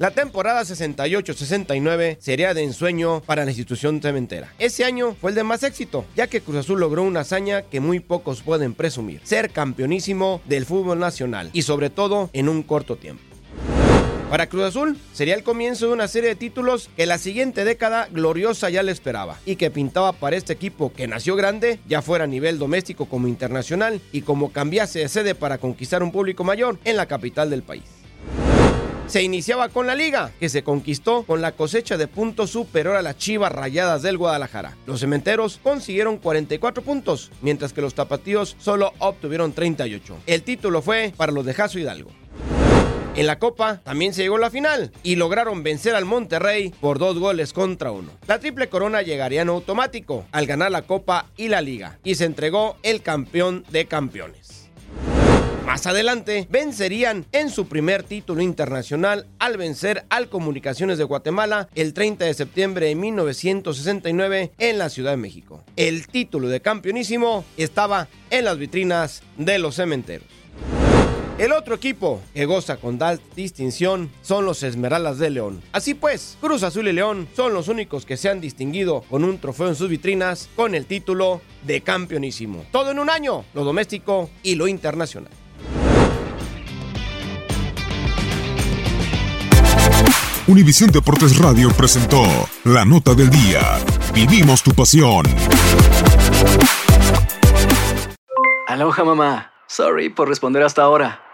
La temporada 68-69 sería de ensueño para la institución cementera. Ese año fue el de más éxito, ya que Cruz Azul logró una hazaña que muy pocos pueden presumir, ser campeonísimo del fútbol nacional y sobre todo en un corto tiempo. Para Cruz Azul sería el comienzo de una serie de títulos que la siguiente década gloriosa ya le esperaba y que pintaba para este equipo que nació grande, ya fuera a nivel doméstico como internacional y como cambiase de sede para conquistar un público mayor en la capital del país se iniciaba con la liga, que se conquistó con la cosecha de puntos superior a las Chivas Rayadas del Guadalajara. Los cementeros consiguieron 44 puntos, mientras que los tapatíos solo obtuvieron 38. El título fue para los de Jaso Hidalgo. En la Copa también se llegó a la final y lograron vencer al Monterrey por dos goles contra uno. La triple corona llegaría en automático al ganar la Copa y la Liga y se entregó el campeón de campeones. Más adelante vencerían en su primer título internacional al vencer al Comunicaciones de Guatemala el 30 de septiembre de 1969 en la Ciudad de México. El título de campeonísimo estaba en las vitrinas de los cementeros. El otro equipo que goza con tal distinción son los Esmeraldas de León. Así pues, Cruz Azul y León son los únicos que se han distinguido con un trofeo en sus vitrinas con el título de campeonísimo. Todo en un año, lo doméstico y lo internacional. Univisión Deportes Radio presentó la nota del día. Vivimos tu pasión. Aloha mamá. Sorry por responder hasta ahora.